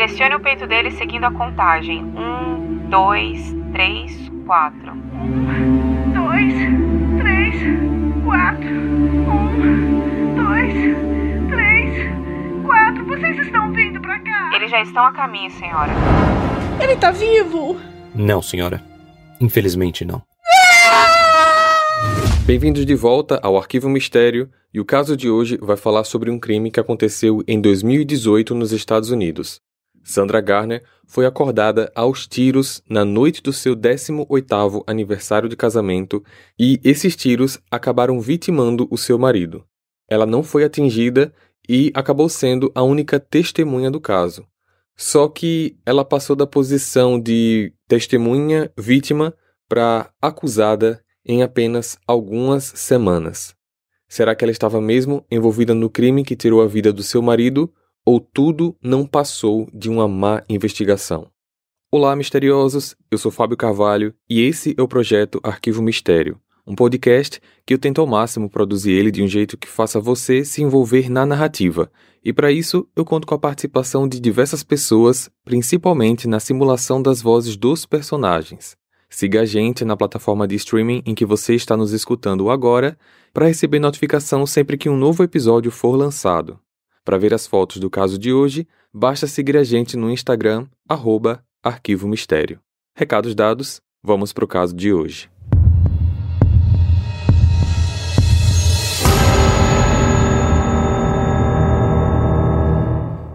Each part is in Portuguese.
Pressione o peito dele seguindo a contagem. Um, dois, três, quatro. Um, dois, três, quatro. Um, dois, três, quatro. Vocês estão vindo pra cá? Eles já estão a caminho, senhora. Ele tá vivo! Não, senhora. Infelizmente não. Bem-vindos de volta ao Arquivo Mistério, e o caso de hoje vai falar sobre um crime que aconteceu em 2018 nos Estados Unidos. Sandra Garner foi acordada aos tiros na noite do seu 18º aniversário de casamento e esses tiros acabaram vitimando o seu marido. Ela não foi atingida e acabou sendo a única testemunha do caso. Só que ela passou da posição de testemunha vítima para acusada em apenas algumas semanas. Será que ela estava mesmo envolvida no crime que tirou a vida do seu marido ou tudo não passou de uma má investigação? Olá, misteriosos! Eu sou Fábio Carvalho e esse é o projeto Arquivo Mistério, um podcast que eu tento ao máximo produzir ele de um jeito que faça você se envolver na narrativa. E para isso, eu conto com a participação de diversas pessoas, principalmente na simulação das vozes dos personagens. Siga a gente na plataforma de streaming em que você está nos escutando agora para receber notificação sempre que um novo episódio for lançado. Para ver as fotos do caso de hoje, basta seguir a gente no Instagram, arroba Arquivo Mistério. Recados dados, vamos para o caso de hoje.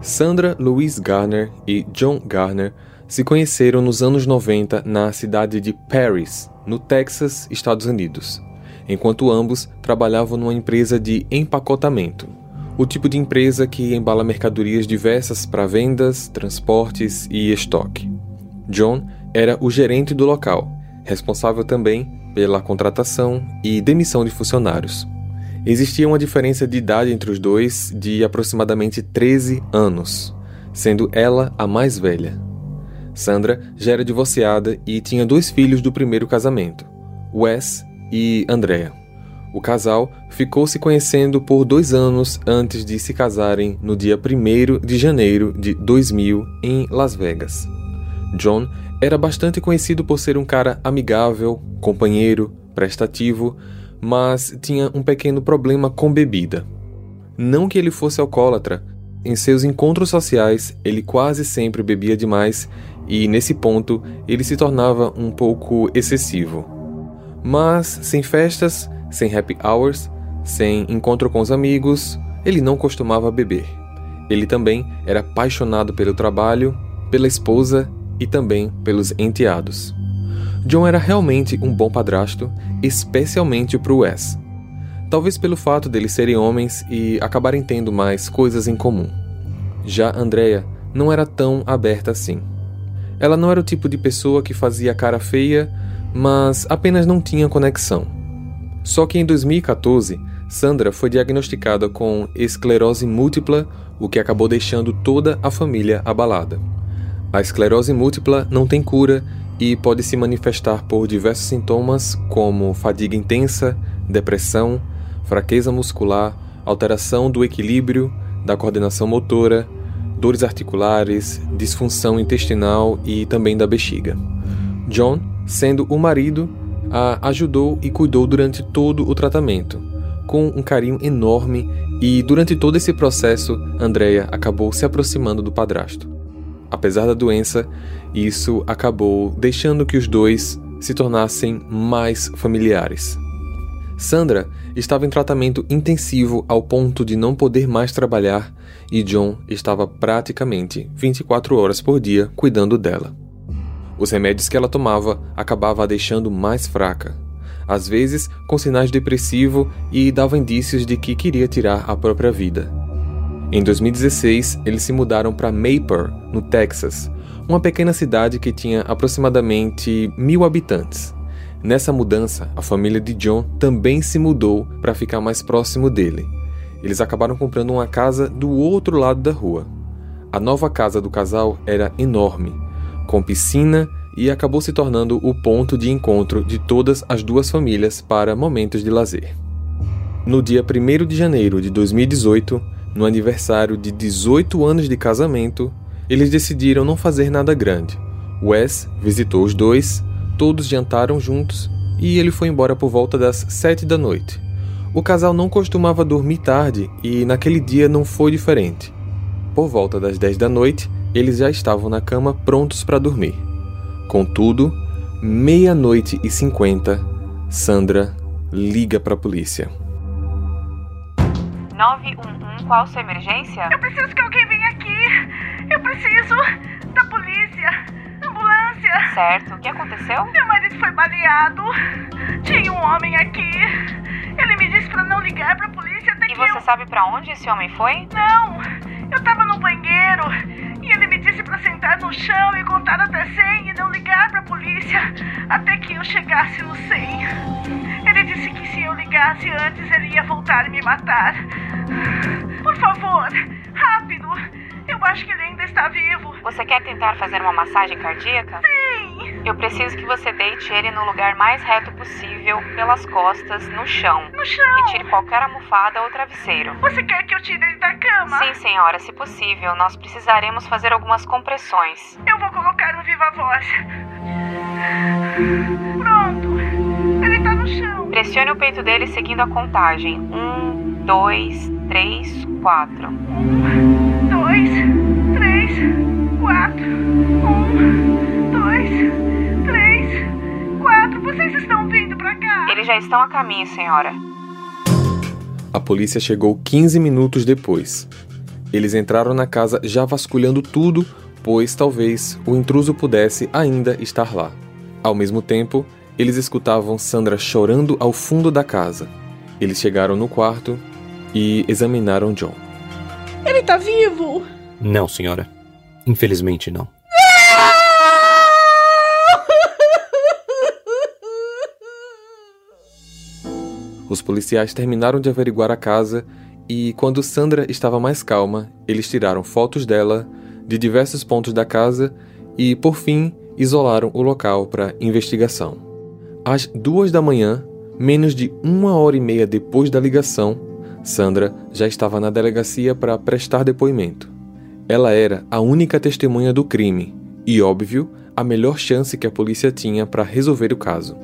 Sandra Louise Garner e John Garner se conheceram nos anos 90 na cidade de Paris, no Texas, Estados Unidos, enquanto ambos trabalhavam numa empresa de empacotamento, o tipo de empresa que embala mercadorias diversas para vendas, transportes e estoque. John era o gerente do local, responsável também pela contratação e demissão de funcionários. Existia uma diferença de idade entre os dois de aproximadamente 13 anos, sendo ela a mais velha. Sandra já era divorciada e tinha dois filhos do primeiro casamento, Wes e Andrea. O casal ficou se conhecendo por dois anos antes de se casarem no dia 1 de janeiro de 2000 em Las Vegas. John era bastante conhecido por ser um cara amigável, companheiro, prestativo, mas tinha um pequeno problema com bebida. Não que ele fosse alcoólatra, em seus encontros sociais ele quase sempre bebia demais e nesse ponto ele se tornava um pouco excessivo. Mas sem festas, sem happy hours, sem encontro com os amigos, ele não costumava beber. Ele também era apaixonado pelo trabalho, pela esposa e também pelos enteados. John era realmente um bom padrasto, especialmente para o Wes. Talvez pelo fato deles serem homens e acabarem tendo mais coisas em comum. Já Andrea não era tão aberta assim. Ela não era o tipo de pessoa que fazia cara feia, mas apenas não tinha conexão. Só que em 2014, Sandra foi diagnosticada com esclerose múltipla, o que acabou deixando toda a família abalada. A esclerose múltipla não tem cura e pode se manifestar por diversos sintomas como fadiga intensa, depressão, fraqueza muscular, alteração do equilíbrio, da coordenação motora, dores articulares, disfunção intestinal e também da bexiga. John, sendo o marido, a ajudou e cuidou durante todo o tratamento, com um carinho enorme, e durante todo esse processo, Andrea acabou se aproximando do padrasto. Apesar da doença, isso acabou deixando que os dois se tornassem mais familiares. Sandra estava em tratamento intensivo ao ponto de não poder mais trabalhar e John estava praticamente 24 horas por dia cuidando dela. Os remédios que ela tomava acabavam a deixando mais fraca, às vezes com sinais depressivos e dava indícios de que queria tirar a própria vida. Em 2016, eles se mudaram para Mayper, no Texas, uma pequena cidade que tinha aproximadamente mil habitantes. Nessa mudança, a família de John também se mudou para ficar mais próximo dele. Eles acabaram comprando uma casa do outro lado da rua. A nova casa do casal era enorme, com piscina e acabou se tornando o ponto de encontro de todas as duas famílias para momentos de lazer. No dia 1 de janeiro de 2018, no aniversário de 18 anos de casamento, eles decidiram não fazer nada grande. Wes visitou os dois, todos jantaram juntos e ele foi embora por volta das sete da noite. O casal não costumava dormir tarde e naquele dia não foi diferente. Por volta das dez da noite, eles já estavam na cama prontos para dormir. Contudo, meia-noite e cinquenta, Sandra liga para a polícia. 911, qual sua emergência? Eu preciso que alguém venha aqui. Eu preciso da polícia. Ambulância. Certo, o que aconteceu? Meu marido foi baleado. Tinha um homem aqui. Ele me disse para não ligar para a polícia até E que você eu... sabe pra onde esse homem foi? Não, eu tava no banheiro e ele me disse pra sentar no chão e contar até 100 e não ligar pra polícia até que eu chegasse no 100. Ele disse que se eu ligasse antes ele ia voltar e me matar. Por favor, rápido. Eu acho que ele ainda está vivo. Você quer tentar fazer uma massagem cardíaca? Sim, Eu preciso que você deite ele no lugar mais reto possível, pelas costas, no chão. no chão. Retire qualquer almofada ou travesseiro. Você quer que eu tire ele da cama? Sim, senhora, se possível, nós precisaremos fazer algumas compressões. Eu vou colocar no viva voz. Pronto. Ele tá no chão. Pressione o peito dele seguindo a contagem. Um, dois, três, quatro. Um, dois, três, quatro. Eles já estão a caminho, senhora. A polícia chegou 15 minutos depois. Eles entraram na casa já vasculhando tudo, pois talvez o intruso pudesse ainda estar lá. Ao mesmo tempo, eles escutavam Sandra chorando ao fundo da casa. Eles chegaram no quarto e examinaram John. Ele tá vivo! Não, senhora. Infelizmente não. Os policiais terminaram de averiguar a casa e, quando Sandra estava mais calma, eles tiraram fotos dela de diversos pontos da casa e, por fim, isolaram o local para investigação. Às duas da manhã, menos de uma hora e meia depois da ligação, Sandra já estava na delegacia para prestar depoimento. Ela era a única testemunha do crime e, óbvio, a melhor chance que a polícia tinha para resolver o caso.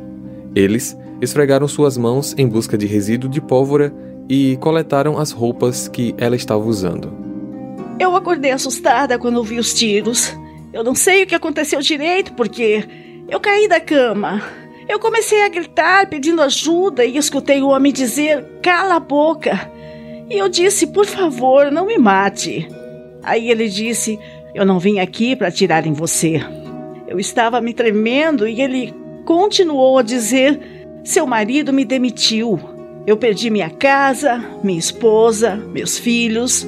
Eles esfregaram suas mãos em busca de resíduo de pólvora e coletaram as roupas que ela estava usando. Eu acordei assustada quando ouvi os tiros. Eu não sei o que aconteceu direito porque eu caí da cama. Eu comecei a gritar pedindo ajuda e escutei o homem dizer: "Cala a boca". E eu disse: "Por favor, não me mate". Aí ele disse: "Eu não vim aqui para atirar em você". Eu estava me tremendo e ele continuou a dizer: "Seu marido me demitiu. Eu perdi minha casa, minha esposa, meus filhos".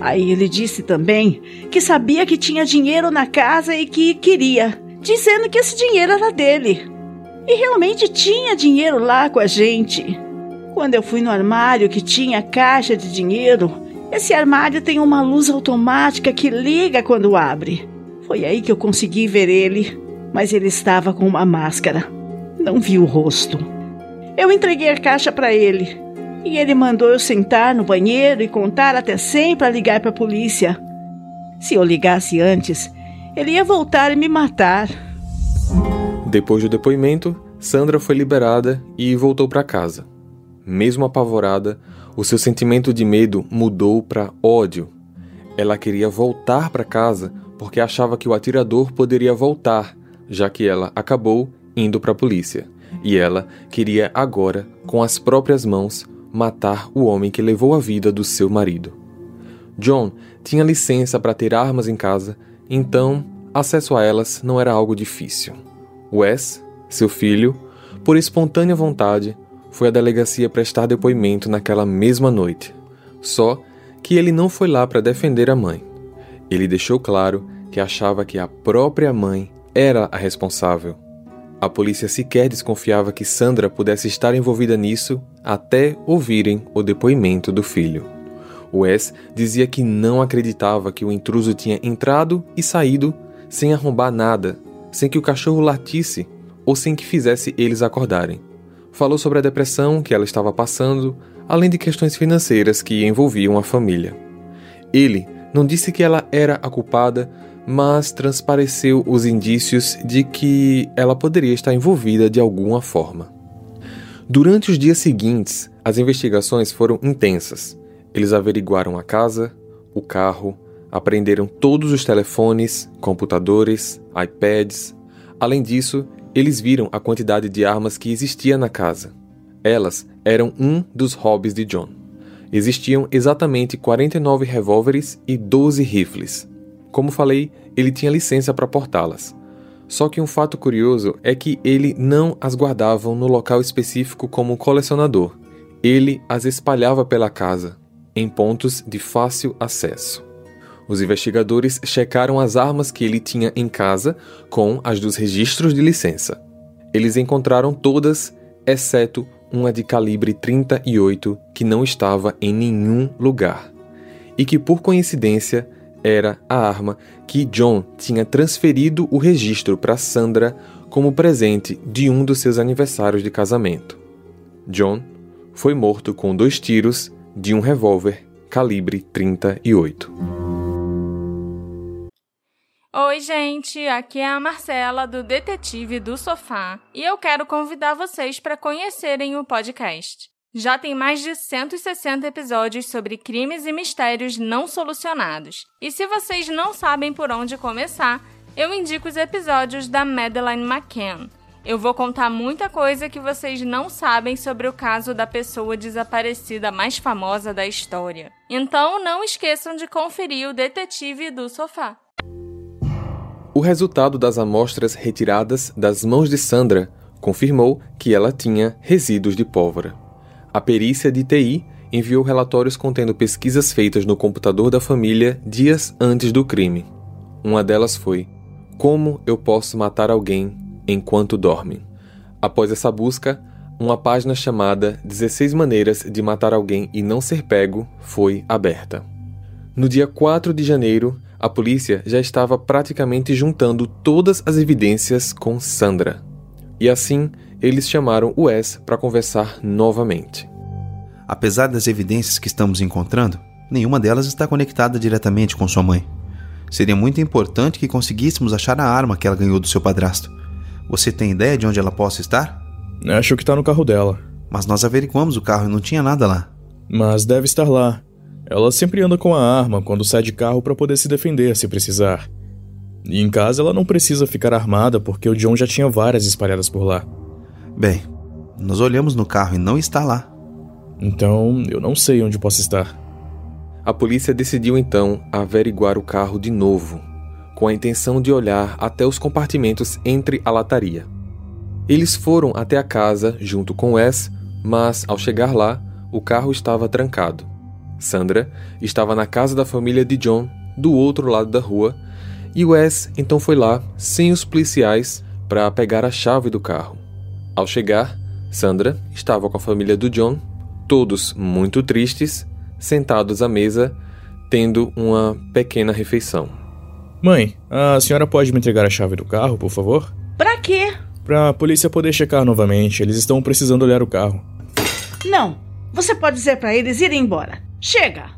Aí ele disse também que sabia que tinha dinheiro na casa e que queria, dizendo que esse dinheiro era dele. E realmente tinha dinheiro lá com a gente. Quando eu fui no armário que tinha caixa de dinheiro, esse armário tem uma luz automática que liga quando abre. Foi aí que eu consegui ver ele, mas ele estava com uma máscara. Não vi o rosto. Eu entreguei a caixa para ele e ele mandou eu sentar no banheiro e contar até 100 para ligar para a polícia. Se eu ligasse antes, ele ia voltar e me matar. Depois do depoimento, Sandra foi liberada e voltou para casa. Mesmo apavorada, o seu sentimento de medo mudou para ódio. Ela queria voltar para casa porque achava que o atirador poderia voltar, já que ela acabou indo para a polícia. E ela queria agora, com as próprias mãos, matar o homem que levou a vida do seu marido. John tinha licença para ter armas em casa, então acesso a elas não era algo difícil. Wes, seu filho, por espontânea vontade, foi à delegacia prestar depoimento naquela mesma noite. Só que ele não foi lá para defender a mãe. Ele deixou claro que achava que a própria mãe era a responsável. A polícia sequer desconfiava que Sandra pudesse estar envolvida nisso até ouvirem o depoimento do filho. Wes dizia que não acreditava que o intruso tinha entrado e saído sem arrombar nada, sem que o cachorro latisse ou sem que fizesse eles acordarem. Falou sobre a depressão que ela estava passando, além de questões financeiras que envolviam a família. Ele não disse que ela era a culpada, mas transpareceu os indícios de que ela poderia estar envolvida de alguma forma. Durante os dias seguintes, as investigações foram intensas. Eles averiguaram a casa, o carro, apreenderam todos os telefones, computadores, iPads. Além disso, eles viram a quantidade de armas que existia na casa. Elas eram um dos hobbies de John. Existiam exatamente 49 revólveres e 12 rifles. Como falei, ele tinha licença para portá-las. Só que um fato curioso é que ele não as guardava no local específico como colecionador. Ele as espalhava pela casa, em pontos de fácil acesso. Os investigadores checaram as armas que ele tinha em casa com as dos registros de licença. Eles encontraram todas, exceto uma de calibre 38 que não estava em nenhum lugar e que, por coincidência, era a arma que John tinha transferido o registro para Sandra como presente de um dos seus aniversários de casamento. John foi morto com dois tiros de um revólver calibre 38. Oi, gente, aqui é a Marcela do Detetive do Sofá e eu quero convidar vocês para conhecerem o podcast. Já tem mais de 160 episódios sobre crimes e mistérios não solucionados. E se vocês não sabem por onde começar, eu indico os episódios da Madeleine McCann. Eu vou contar muita coisa que vocês não sabem sobre o caso da pessoa desaparecida mais famosa da história. Então não esqueçam de conferir o Detetive do Sofá. O resultado das amostras retiradas das mãos de Sandra confirmou que ela tinha resíduos de pólvora. A perícia de TI enviou relatórios contendo pesquisas feitas no computador da família dias antes do crime. Uma delas foi: Como eu posso matar alguém enquanto dorme? Após essa busca, uma página chamada 16 Maneiras de Matar Alguém e Não Ser Pego foi aberta. No dia 4 de janeiro, a polícia já estava praticamente juntando todas as evidências com Sandra. E assim, eles chamaram Wes para conversar novamente. Apesar das evidências que estamos encontrando, nenhuma delas está conectada diretamente com sua mãe. Seria muito importante que conseguíssemos achar a arma que ela ganhou do seu padrasto. Você tem ideia de onde ela possa estar? Acho que está no carro dela. Mas nós averiguamos o carro e não tinha nada lá. Mas deve estar lá. Ela sempre anda com a arma quando sai de carro para poder se defender se precisar. E em casa ela não precisa ficar armada porque o John já tinha várias espalhadas por lá. Bem, nós olhamos no carro e não está lá. Então, eu não sei onde posso estar. A polícia decidiu então averiguar o carro de novo, com a intenção de olhar até os compartimentos entre a lataria. Eles foram até a casa junto com Wes, mas ao chegar lá, o carro estava trancado. Sandra estava na casa da família de John, do outro lado da rua, e Wes então foi lá, sem os policiais, para pegar a chave do carro. Ao chegar, Sandra estava com a família do John, todos muito tristes, sentados à mesa, tendo uma pequena refeição. Mãe, a senhora pode me entregar a chave do carro, por favor? Pra quê? Pra polícia poder checar novamente. Eles estão precisando olhar o carro. Não. Você pode dizer para eles irem embora. Chega!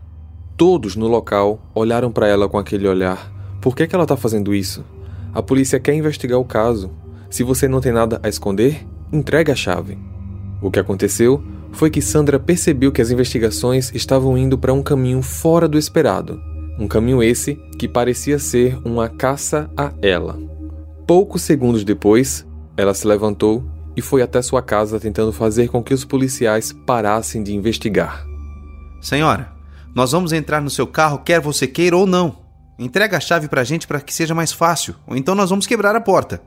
Todos no local olharam para ela com aquele olhar. Por que, que ela está fazendo isso? A polícia quer investigar o caso. Se você não tem nada a esconder, entregue a chave. O que aconteceu foi que Sandra percebeu que as investigações estavam indo para um caminho fora do esperado. Um caminho esse que parecia ser uma caça a ela. Poucos segundos depois, ela se levantou e foi até sua casa tentando fazer com que os policiais parassem de investigar. Senhora, nós vamos entrar no seu carro, quer você queira ou não. Entrega a chave pra gente para que seja mais fácil, ou então nós vamos quebrar a porta.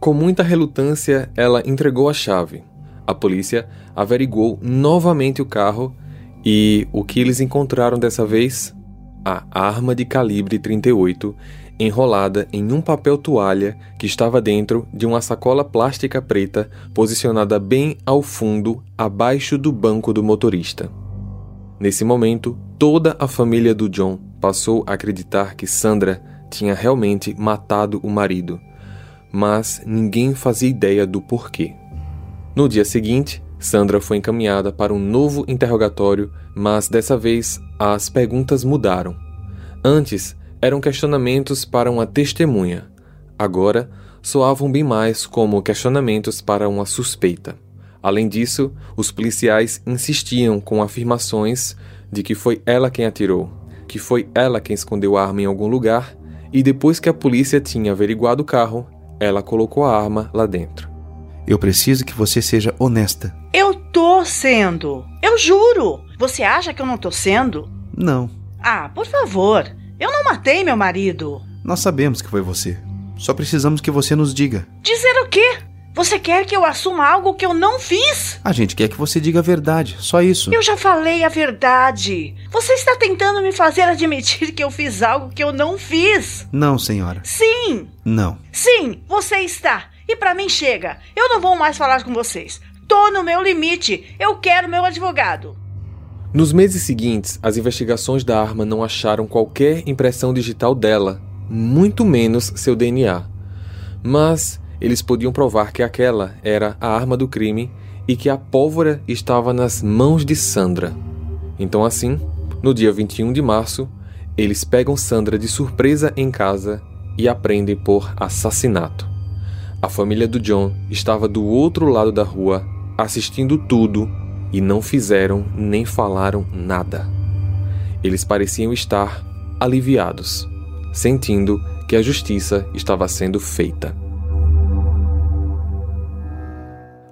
Com muita relutância, ela entregou a chave. A polícia averiguou novamente o carro e o que eles encontraram dessa vez? A arma de calibre 38 enrolada em um papel toalha que estava dentro de uma sacola plástica preta posicionada bem ao fundo, abaixo do banco do motorista. Nesse momento, toda a família do John passou a acreditar que Sandra tinha realmente matado o marido, mas ninguém fazia ideia do porquê. No dia seguinte, Sandra foi encaminhada para um novo interrogatório, mas dessa vez as perguntas mudaram. Antes, eram questionamentos para uma testemunha. Agora, soavam bem mais como questionamentos para uma suspeita. Além disso, os policiais insistiam com afirmações de que foi ela quem atirou, que foi ela quem escondeu a arma em algum lugar e depois que a polícia tinha averiguado o carro, ela colocou a arma lá dentro. Eu preciso que você seja honesta. Eu tô sendo. Eu juro. Você acha que eu não tô sendo? Não. Ah, por favor. Eu não matei meu marido. Nós sabemos que foi você. Só precisamos que você nos diga. Dizer o quê? Você quer que eu assuma algo que eu não fiz? A gente quer que você diga a verdade, só isso. Eu já falei a verdade. Você está tentando me fazer admitir que eu fiz algo que eu não fiz. Não, senhora. Sim. Não. Sim, você está. E para mim chega. Eu não vou mais falar com vocês. Tô no meu limite. Eu quero meu advogado. Nos meses seguintes, as investigações da arma não acharam qualquer impressão digital dela, muito menos seu DNA. Mas eles podiam provar que aquela era a arma do crime e que a pólvora estava nas mãos de Sandra. Então, assim, no dia 21 de março, eles pegam Sandra de surpresa em casa e a prendem por assassinato. A família do John estava do outro lado da rua, assistindo tudo e não fizeram nem falaram nada. Eles pareciam estar aliviados, sentindo que a justiça estava sendo feita.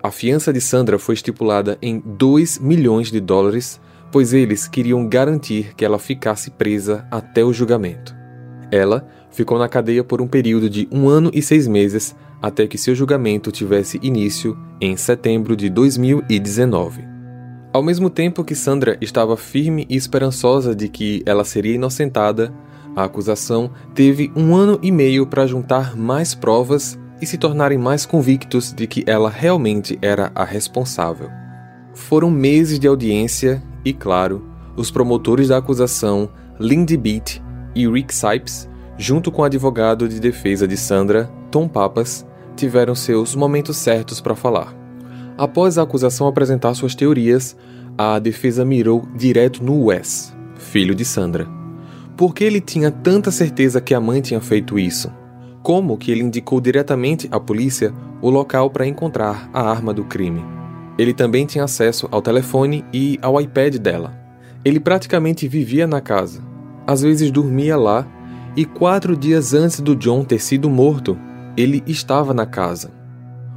A fiança de Sandra foi estipulada em 2 milhões de dólares, pois eles queriam garantir que ela ficasse presa até o julgamento. Ela ficou na cadeia por um período de um ano e seis meses até que seu julgamento tivesse início em setembro de 2019. Ao mesmo tempo que Sandra estava firme e esperançosa de que ela seria inocentada, a acusação teve um ano e meio para juntar mais provas e se tornarem mais convictos de que ela realmente era a responsável. Foram meses de audiência e, claro, os promotores da acusação, Lindy Beat e Rick Sipes, junto com o advogado de defesa de Sandra, Tom Papas, tiveram seus momentos certos para falar. Após a acusação apresentar suas teorias, a defesa mirou direto no Wes, filho de Sandra. Por que ele tinha tanta certeza que a mãe tinha feito isso? Como que ele indicou diretamente à polícia o local para encontrar a arma do crime. Ele também tinha acesso ao telefone e ao iPad dela. Ele praticamente vivia na casa, às vezes dormia lá, e quatro dias antes do John ter sido morto, ele estava na casa.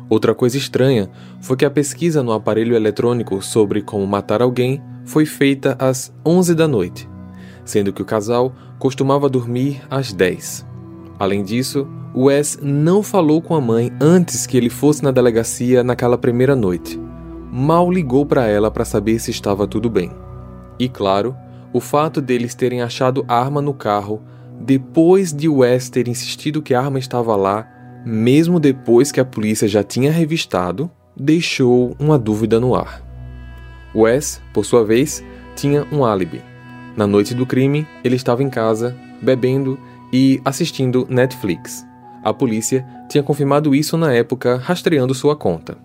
Outra coisa estranha foi que a pesquisa no aparelho eletrônico sobre como matar alguém foi feita às 11 da noite, sendo que o casal costumava dormir às 10. Além disso, Wes não falou com a mãe antes que ele fosse na delegacia naquela primeira noite. Mal ligou para ela para saber se estava tudo bem. E claro, o fato deles terem achado a arma no carro depois de Wes ter insistido que a arma estava lá, mesmo depois que a polícia já tinha revistado, deixou uma dúvida no ar. Wes, por sua vez, tinha um álibi. Na noite do crime, ele estava em casa, bebendo e assistindo Netflix. A polícia tinha confirmado isso na época, rastreando sua conta.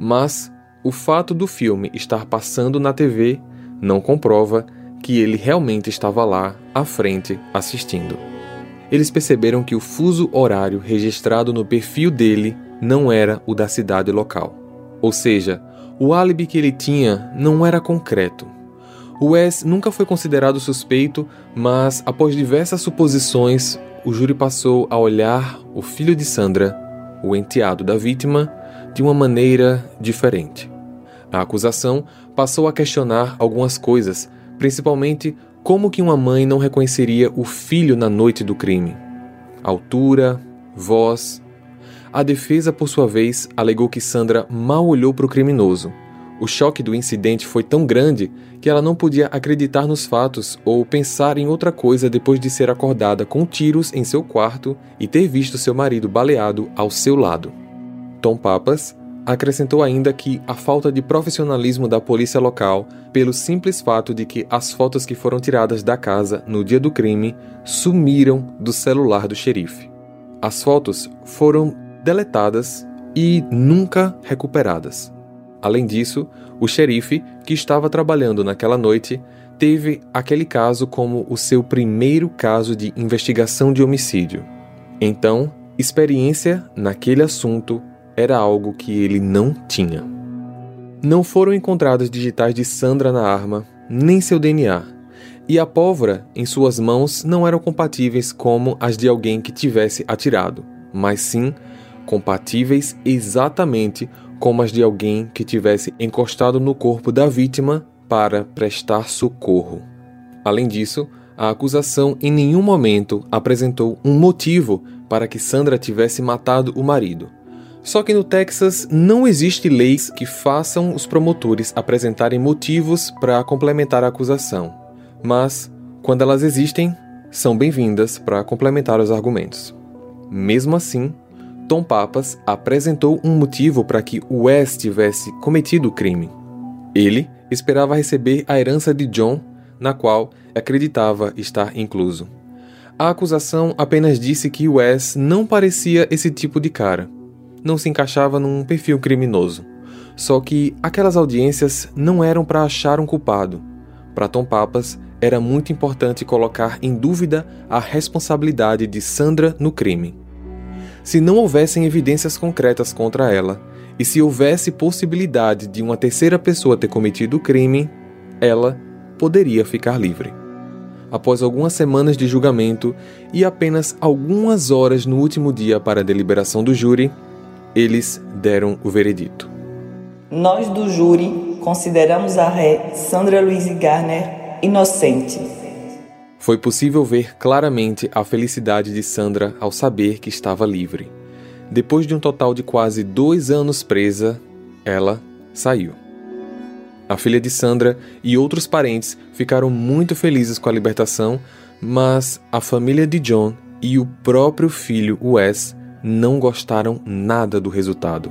Mas o fato do filme estar passando na TV não comprova que ele realmente estava lá, à frente, assistindo. Eles perceberam que o fuso horário registrado no perfil dele não era o da cidade local. Ou seja, o álibi que ele tinha não era concreto. O Wes nunca foi considerado suspeito, mas após diversas suposições, o júri passou a olhar o filho de Sandra, o enteado da vítima, de uma maneira diferente. A acusação passou a questionar algumas coisas, principalmente como que uma mãe não reconheceria o filho na noite do crime. Altura, voz. A defesa, por sua vez, alegou que Sandra mal olhou para o criminoso o choque do incidente foi tão grande que ela não podia acreditar nos fatos ou pensar em outra coisa depois de ser acordada com tiros em seu quarto e ter visto seu marido baleado ao seu lado. Tom Papas acrescentou ainda que a falta de profissionalismo da polícia local, pelo simples fato de que as fotos que foram tiradas da casa no dia do crime sumiram do celular do xerife. As fotos foram deletadas e nunca recuperadas. Além disso, o xerife, que estava trabalhando naquela noite, teve aquele caso como o seu primeiro caso de investigação de homicídio. Então, experiência naquele assunto era algo que ele não tinha. Não foram encontrados digitais de Sandra na arma, nem seu DNA, e a pólvora em suas mãos não eram compatíveis como as de alguém que tivesse atirado, mas sim compatíveis exatamente como as de alguém que tivesse encostado no corpo da vítima para prestar socorro. Além disso, a acusação em nenhum momento apresentou um motivo para que Sandra tivesse matado o marido. Só que no Texas não existe leis que façam os promotores apresentarem motivos para complementar a acusação. Mas, quando elas existem, são bem-vindas para complementar os argumentos. Mesmo assim, Tom Papas apresentou um motivo para que Wes tivesse cometido o crime. Ele esperava receber a herança de John, na qual acreditava estar incluso. A acusação apenas disse que Wes não parecia esse tipo de cara. Não se encaixava num perfil criminoso. Só que aquelas audiências não eram para achar um culpado. Para Tom Papas, era muito importante colocar em dúvida a responsabilidade de Sandra no crime. Se não houvessem evidências concretas contra ela, e se houvesse possibilidade de uma terceira pessoa ter cometido o crime, ela poderia ficar livre. Após algumas semanas de julgamento e apenas algumas horas no último dia para a deliberação do júri, eles deram o veredito. Nós do júri consideramos a ré Sandra Louise Garner inocente. Foi possível ver claramente a felicidade de Sandra ao saber que estava livre. Depois de um total de quase dois anos presa, ela saiu. A filha de Sandra e outros parentes ficaram muito felizes com a libertação, mas a família de John e o próprio filho Wes não gostaram nada do resultado.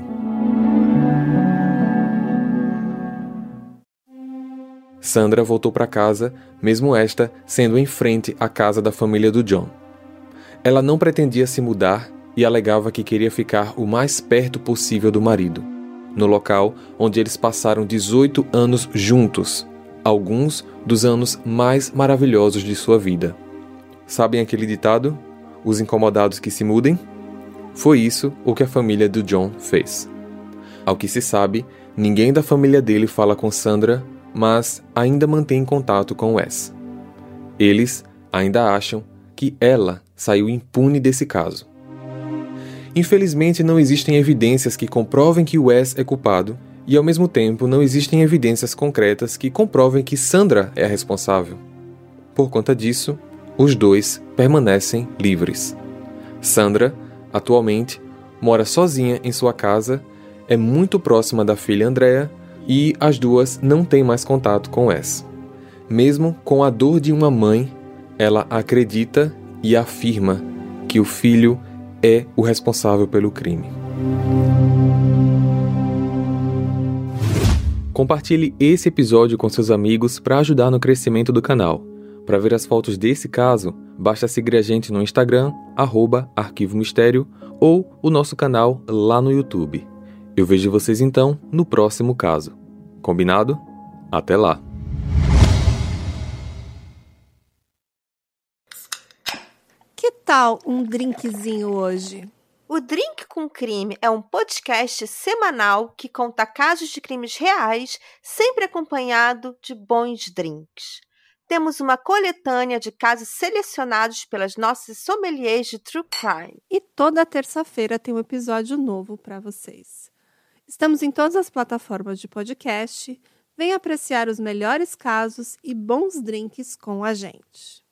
Sandra voltou para casa, mesmo esta sendo em frente à casa da família do John. Ela não pretendia se mudar e alegava que queria ficar o mais perto possível do marido, no local onde eles passaram 18 anos juntos, alguns dos anos mais maravilhosos de sua vida. Sabem aquele ditado? Os incomodados que se mudem? Foi isso o que a família do John fez. Ao que se sabe, ninguém da família dele fala com Sandra, mas ainda mantém contato com Wes. Eles ainda acham que ela saiu impune desse caso. Infelizmente, não existem evidências que comprovem que Wes é culpado, e ao mesmo tempo não existem evidências concretas que comprovem que Sandra é a responsável. Por conta disso, os dois permanecem livres. Sandra, atualmente, mora sozinha em sua casa, é muito próxima da filha Andrea e as duas não têm mais contato com Wes. Mesmo com a dor de uma mãe, ela acredita e afirma que o filho é o responsável pelo crime. Compartilhe esse episódio com seus amigos para ajudar no crescimento do canal. Para ver as fotos desse caso, basta seguir a gente no Instagram, arroba Arquivo Mistério, ou o nosso canal lá no YouTube. Eu vejo vocês então no próximo caso. Combinado? Até lá! Que tal um drinkzinho hoje? O Drink com Crime é um podcast semanal que conta casos de crimes reais, sempre acompanhado de bons drinks. Temos uma coletânea de casos selecionados pelas nossas sommeliers de True Crime. E toda terça-feira tem um episódio novo para vocês. Estamos em todas as plataformas de podcast. Venha apreciar os melhores casos e bons drinks com a gente.